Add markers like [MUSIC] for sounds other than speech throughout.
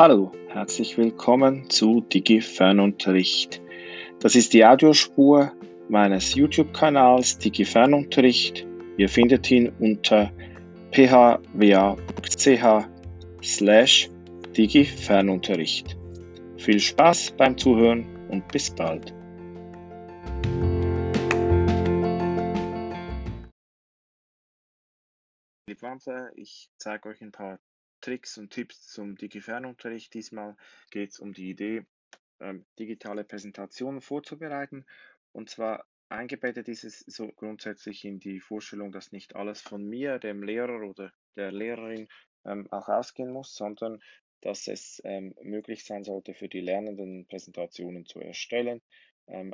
Hallo, herzlich willkommen zu DigiFernunterricht. Das ist die Audiospur meines YouTube-Kanals DigiFernunterricht. Ihr findet ihn unter phwa.ch slash DigiFernunterricht. Viel Spaß beim Zuhören und bis bald. Ich zeige euch ein paar Tricks und Tipps zum Digi-Fernunterricht. Diesmal geht es um die Idee, ähm, digitale Präsentationen vorzubereiten. Und zwar eingebettet ist es so grundsätzlich in die Vorstellung, dass nicht alles von mir, dem Lehrer oder der Lehrerin ähm, auch ausgehen muss, sondern dass es ähm, möglich sein sollte für die Lernenden Präsentationen zu erstellen,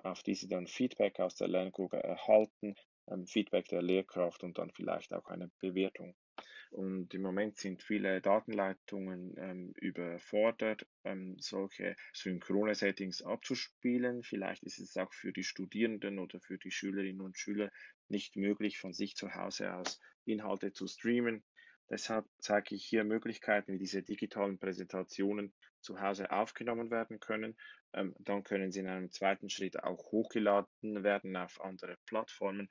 auf diese dann Feedback aus der Lerngruppe erhalten, Feedback der Lehrkraft und dann vielleicht auch eine Bewertung. Und im Moment sind viele Datenleitungen ähm, überfordert, ähm, solche synchrone Settings abzuspielen. Vielleicht ist es auch für die Studierenden oder für die Schülerinnen und Schüler nicht möglich, von sich zu Hause aus Inhalte zu streamen. Deshalb zeige ich hier Möglichkeiten, wie diese digitalen Präsentationen zu Hause aufgenommen werden können. Ähm, dann können sie in einem zweiten Schritt auch hochgeladen werden auf andere Plattformen.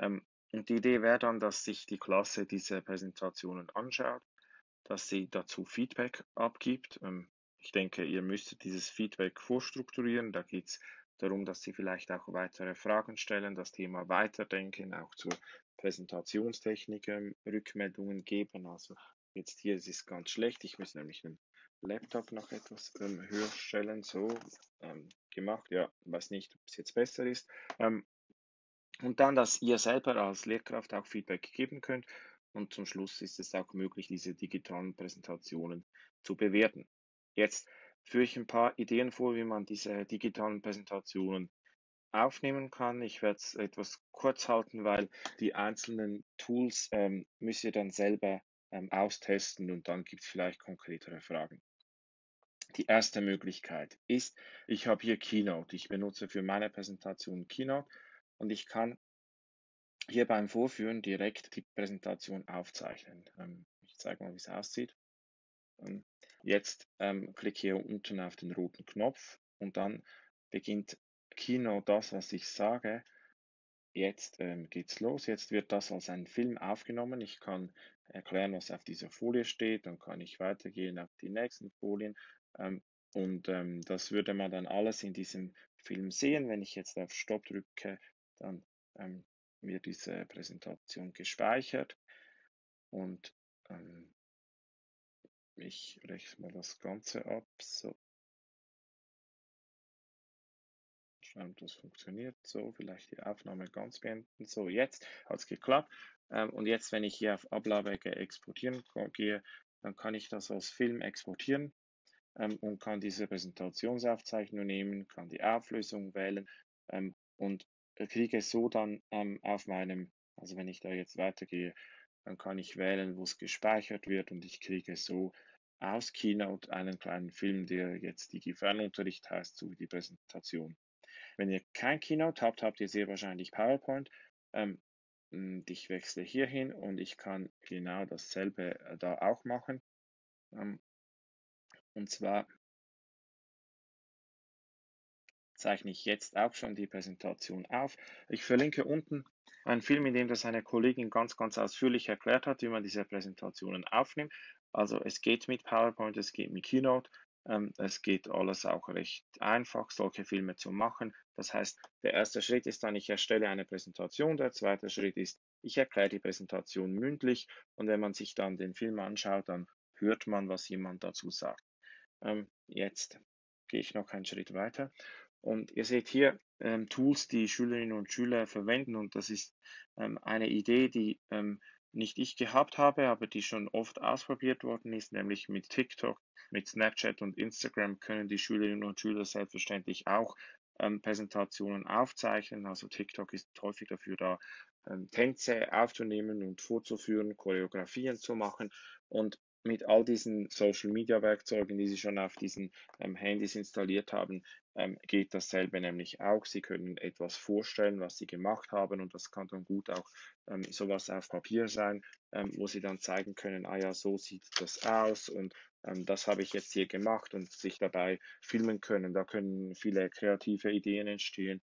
Ähm, und die Idee wäre dann, dass sich die Klasse diese Präsentationen anschaut, dass sie dazu Feedback abgibt. Ähm, ich denke, ihr müsstet dieses Feedback vorstrukturieren. Da geht es darum, dass Sie vielleicht auch weitere Fragen stellen, das Thema weiterdenken, auch zur Präsentationstechnik Rückmeldungen geben. Also jetzt hier ist es ganz schlecht. Ich muss nämlich den Laptop noch etwas ähm, höher stellen. So ähm, gemacht. Ja, weiß nicht, ob es jetzt besser ist. Ähm, und dann, dass ihr selber als Lehrkraft auch Feedback geben könnt. Und zum Schluss ist es auch möglich, diese digitalen Präsentationen zu bewerten. Jetzt führe ich ein paar Ideen vor, wie man diese digitalen Präsentationen aufnehmen kann. Ich werde es etwas kurz halten, weil die einzelnen Tools ähm, müsst ihr dann selber ähm, austesten und dann gibt es vielleicht konkretere Fragen. Die erste Möglichkeit ist, ich habe hier Keynote. Ich benutze für meine Präsentation Keynote und ich kann hier beim Vorführen direkt die Präsentation aufzeichnen. Ähm, ich zeige mal, wie es aussieht. Ähm, jetzt ähm, klicke hier unten auf den roten Knopf und dann beginnt Kino das, was ich sage. Jetzt ähm, geht's los. Jetzt wird das als ein Film aufgenommen. Ich kann erklären, was auf dieser Folie steht. Dann kann ich weitergehen auf die nächsten Folien. Ähm, und das würde man dann alles in diesem Film sehen. Wenn ich jetzt auf Stopp drücke, dann ähm, wird diese Präsentation gespeichert und ähm, ich rechne mal das Ganze ab. So. Schauen, das funktioniert. So, vielleicht die Aufnahme ganz beenden. So, jetzt hat es geklappt. Ähm, und jetzt, wenn ich hier auf Ablage exportieren gehe, dann kann ich das als Film exportieren ähm, und kann diese Präsentationsaufzeichnung nehmen, kann die Auflösung wählen ähm, und kriege so dann ähm, auf meinem, also wenn ich da jetzt weitergehe, dann kann ich wählen, wo es gespeichert wird und ich kriege so aus Keynote einen kleinen Film, der jetzt Digi-Fernunterricht heißt, sowie die Präsentation. Wenn ihr kein Keynote habt, habt ihr sehr wahrscheinlich PowerPoint. Ähm, ich wechsle hier hin und ich kann genau dasselbe äh, da auch machen. Ähm, und zwar zeichne ich jetzt auch schon die Präsentation auf. Ich verlinke unten einen Film, in dem das eine Kollegin ganz, ganz ausführlich erklärt hat, wie man diese Präsentationen aufnimmt. Also es geht mit PowerPoint, es geht mit Keynote, ähm, es geht alles auch recht einfach, solche Filme zu machen. Das heißt, der erste Schritt ist dann, ich erstelle eine Präsentation, der zweite Schritt ist, ich erkläre die Präsentation mündlich und wenn man sich dann den Film anschaut, dann hört man, was jemand dazu sagt. Ähm, jetzt gehe ich noch einen Schritt weiter und ihr seht hier ähm, Tools, die Schülerinnen und Schüler verwenden und das ist ähm, eine Idee, die ähm, nicht ich gehabt habe, aber die schon oft ausprobiert worden ist, nämlich mit TikTok, mit Snapchat und Instagram können die Schülerinnen und Schüler selbstverständlich auch ähm, Präsentationen aufzeichnen. Also TikTok ist häufig dafür da, ähm, Tänze aufzunehmen und vorzuführen, Choreografien zu machen. Und mit all diesen Social Media Werkzeugen, die Sie schon auf diesen ähm, Handys installiert haben, ähm, geht dasselbe nämlich auch. Sie können etwas vorstellen, was Sie gemacht haben und das kann dann gut auch ähm, sowas auf Papier sein, ähm, wo Sie dann zeigen können, ah ja, so sieht das aus und ähm, das habe ich jetzt hier gemacht und sich dabei filmen können. Da können viele kreative Ideen entstehen,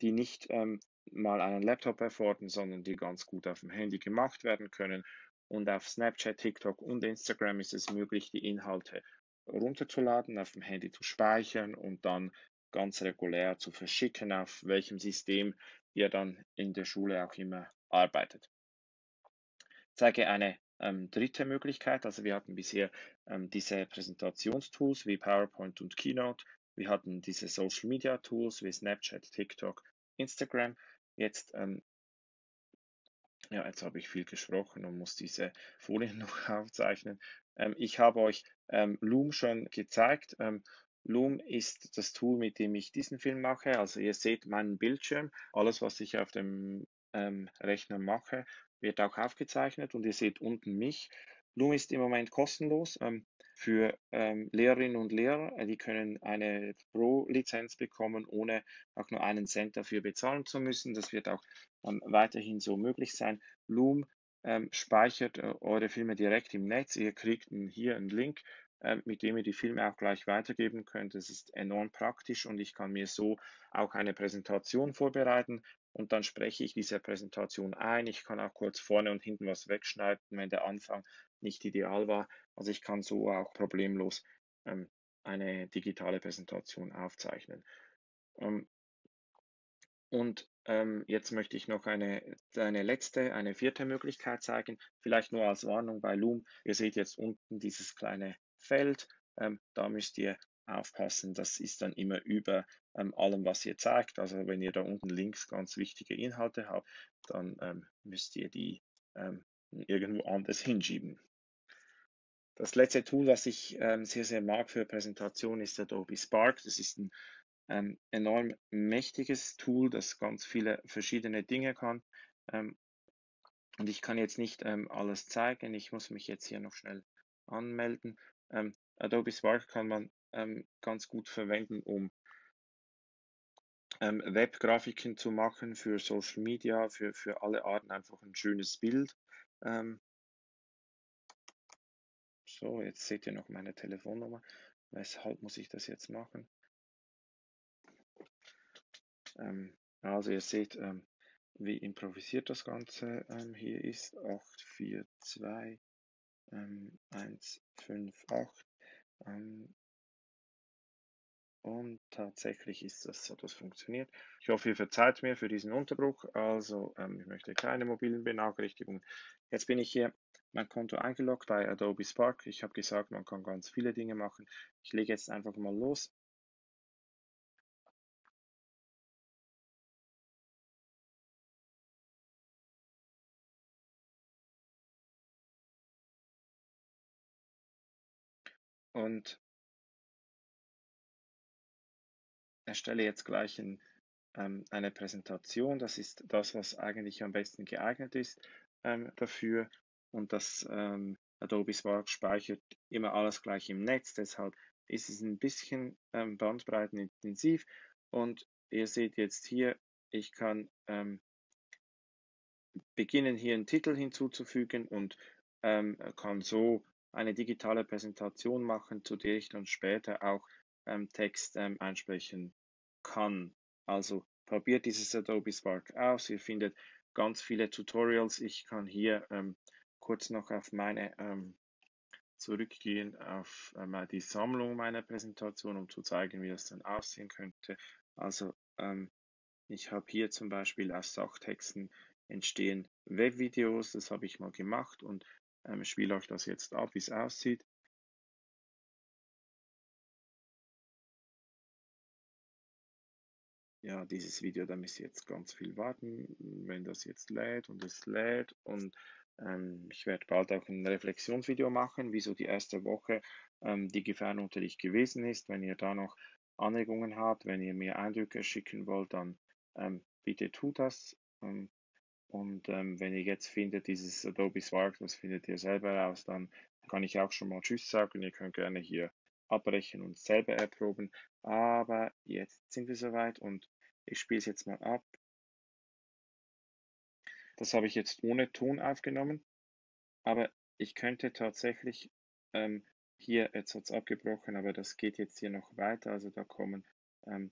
die nicht ähm, mal einen Laptop erfordern, sondern die ganz gut auf dem Handy gemacht werden können und auf Snapchat, TikTok und Instagram ist es möglich, die Inhalte runterzuladen, auf dem Handy zu speichern und dann ganz regulär zu verschicken, auf welchem System ihr dann in der Schule auch immer arbeitet. Ich zeige eine ähm, dritte Möglichkeit, also wir hatten bisher ähm, diese Präsentationstools wie PowerPoint und Keynote, wir hatten diese Social Media Tools wie Snapchat, TikTok, Instagram. Jetzt ähm, ja, jetzt habe ich viel gesprochen und muss diese Folien [LAUGHS] noch aufzeichnen. Ähm, ich habe euch ähm, Loom schon gezeigt. Ähm, Loom ist das Tool, mit dem ich diesen Film mache. Also ihr seht meinen Bildschirm. Alles, was ich auf dem ähm, Rechner mache, wird auch aufgezeichnet und ihr seht unten mich. Loom ist im Moment kostenlos ähm, für ähm, Lehrerinnen und Lehrer. Äh, die können eine Pro-Lizenz bekommen, ohne auch nur einen Cent dafür bezahlen zu müssen. Das wird auch ähm, weiterhin so möglich sein. Loom ähm, speichert äh, eure Filme direkt im Netz. Ihr kriegt hier einen Link, äh, mit dem ihr die Filme auch gleich weitergeben könnt. Das ist enorm praktisch und ich kann mir so auch eine Präsentation vorbereiten und dann spreche ich diese Präsentation ein. Ich kann auch kurz vorne und hinten was wegschneiden, wenn der Anfang nicht ideal war. Also ich kann so auch problemlos ähm, eine digitale Präsentation aufzeichnen. Ähm, und ähm, jetzt möchte ich noch eine, eine letzte, eine vierte Möglichkeit zeigen, vielleicht nur als Warnung bei Loom. Ihr seht jetzt unten dieses kleine Feld. Ähm, da müsst ihr aufpassen, das ist dann immer über ähm, allem, was ihr zeigt. Also wenn ihr da unten links ganz wichtige Inhalte habt, dann ähm, müsst ihr die ähm, irgendwo anders hinschieben. Das letzte Tool, was ich ähm, sehr, sehr mag für Präsentation, ist Adobe Spark. Das ist ein ähm, enorm mächtiges Tool, das ganz viele verschiedene Dinge kann. Ähm, und ich kann jetzt nicht alles zeigen. Ich muss mich jetzt hier noch schnell anmelden. Adobe Spark kann man ähm, ganz gut verwenden, um ähm, Webgrafiken zu machen für Social Media, für, für alle Arten einfach ein schönes Bild. Ähm, so, jetzt seht ihr noch meine Telefonnummer. Weshalb muss ich das jetzt machen? Ähm, also ihr seht, ähm, wie improvisiert das Ganze ähm, hier ist. 8, 4, 2, 1, 5, 8. Und tatsächlich ist das so, das funktioniert. Ich hoffe, ihr verzeiht mir für diesen Unterbruch. Also, ähm, ich möchte keine mobilen Benachrichtigungen. Jetzt bin ich hier mein Konto eingeloggt bei Adobe Spark. Ich habe gesagt, man kann ganz viele Dinge machen. Ich lege jetzt einfach mal los. Und erstelle jetzt gleich ein, ähm, eine Präsentation. Das ist das, was eigentlich am besten geeignet ist ähm, dafür. Und das ähm, Adobe Spark speichert immer alles gleich im Netz. Deshalb ist es ein bisschen ähm, bandbreitenintensiv. Und ihr seht jetzt hier, ich kann ähm, beginnen, hier einen Titel hinzuzufügen und ähm, kann so eine digitale Präsentation machen, zu der ich dann später auch ähm, Text ähm, einsprechen kann. Also probiert dieses Adobe Spark aus. Ihr findet ganz viele Tutorials. Ich kann hier ähm, kurz noch auf meine ähm, zurückgehen, auf ähm, die Sammlung meiner Präsentation, um zu zeigen, wie das dann aussehen könnte. Also ähm, ich habe hier zum Beispiel aus Sachtexten entstehen Webvideos, das habe ich mal gemacht und ähm, spiele euch das jetzt ab, wie es aussieht. ja, dieses Video, da müsst ihr jetzt ganz viel warten, wenn das jetzt lädt und es lädt und ich werde bald auch ein Reflexionsvideo machen, wieso die erste Woche ähm, die Gefährenunterricht gewesen ist. Wenn ihr da noch Anregungen habt, wenn ihr mir Eindrücke schicken wollt, dann ähm, bitte tut das. Ähm, Und ähm, wenn ihr jetzt findet, dieses Adobe Spark, das findet ihr selber raus, dann kann ich auch schon mal Tschüss sagen. Ihr könnt gerne hier abbrechen und selber erproben. Aber jetzt sind wir soweit und ich spiele es jetzt mal ab. Das habe ich jetzt ohne Ton aufgenommen, aber ich könnte tatsächlich ähm, hier, jetzt hat es abgebrochen, aber das geht jetzt hier noch weiter. Also da kommen ähm,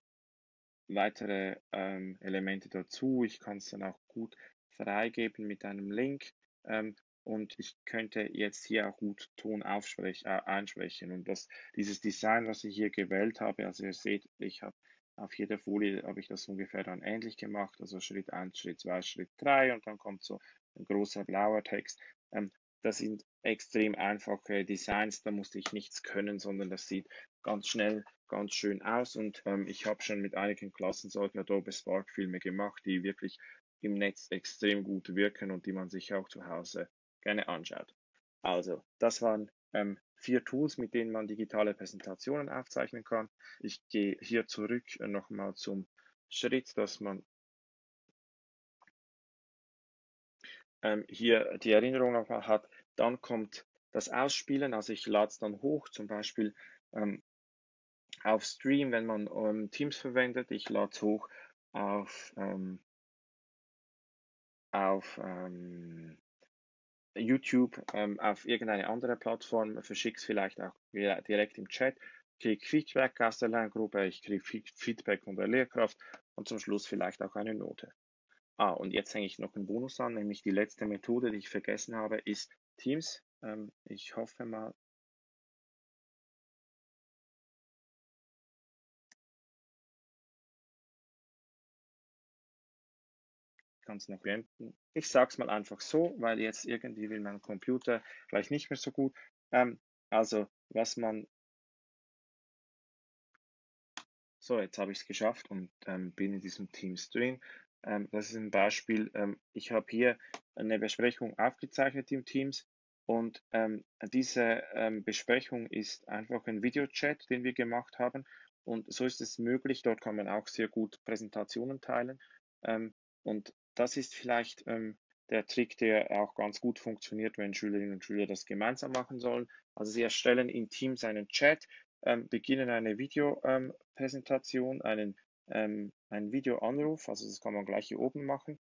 weitere ähm, Elemente dazu. Ich kann es dann auch gut freigeben mit einem Link. Ähm, und ich könnte jetzt hier auch gut Ton äh, einsprechen. Und das, dieses Design, was ich hier gewählt habe, also ihr seht, ich habe auf jeder Folie habe ich das ungefähr dann ähnlich gemacht, also Schritt 1, Schritt 2, Schritt 3 und dann kommt so ein großer blauer Text. Ähm, das sind extrem einfache Designs, da musste ich nichts können, sondern das sieht ganz schnell, ganz schön aus und ähm, ich habe schon mit einigen Klassen solche Adobe Spark Filme gemacht, die wirklich im Netz extrem gut wirken und die man sich auch zu Hause gerne anschaut. Also, das waren ähm, vier Tools, mit denen man digitale Präsentationen aufzeichnen kann. Ich gehe hier zurück äh, nochmal zum Schritt, dass man ähm, hier die Erinnerung nochmal hat. Dann kommt das Ausspielen, also ich lade es dann hoch, zum Beispiel ähm, auf Stream, wenn man ähm, Teams verwendet. Ich lade es hoch auf, ähm, auf ähm, YouTube, ähm, auf irgendeine andere Plattform, verschicke es vielleicht auch direkt im Chat, kriege Feedback aus der Lerngruppe, ich kriege Feedback von der Lehrkraft und zum Schluss vielleicht auch eine Note. Ah, und jetzt hänge ich noch einen Bonus an, nämlich die letzte Methode, die ich vergessen habe, ist Teams. Ähm, ich hoffe mal, kann es noch blenden. Ich sage es mal einfach so, weil jetzt irgendwie will mein Computer vielleicht nicht mehr so gut. Ähm, also was man so, jetzt habe ich es geschafft und ähm, bin in diesem Teams drin. Ähm, das ist ein Beispiel. Ähm, ich habe hier eine Besprechung aufgezeichnet im Teams und ähm, diese ähm, Besprechung ist einfach ein Videochat, den wir gemacht haben. Und so ist es möglich. Dort kann man auch sehr gut Präsentationen teilen. Ähm, und das ist vielleicht ähm, der Trick, der auch ganz gut funktioniert, wenn Schülerinnen und Schüler das gemeinsam machen sollen. Also sie erstellen in Teams einen Chat, ähm, beginnen eine Videopräsentation, einen, ähm, einen Videoanruf, also das kann man gleich hier oben machen,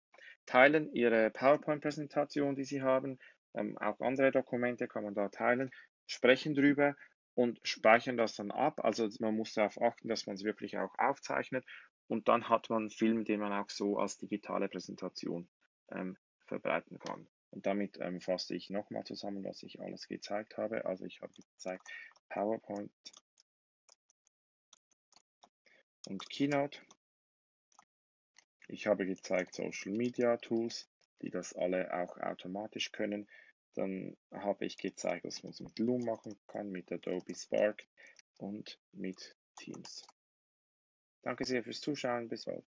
teilen ihre PowerPoint-Präsentation, die sie haben, ähm, auch andere Dokumente kann man da teilen, sprechen drüber und speichern das dann ab. Also man muss darauf achten, dass man es wirklich auch aufzeichnet und dann hat man einen Film, den man auch so als digitale Präsentation ähm, verbreiten kann. Und damit ähm, fasse ich nochmal zusammen, was ich alles gezeigt habe. Also ich habe gezeigt PowerPoint und Keynote. Ich habe gezeigt Social Media Tools, die das alle auch automatisch können. Dann habe ich gezeigt, dass man es mit Loom machen kann, mit Adobe Spark und mit Teams. Danke sehr fürs Zuschauen. Bis bald.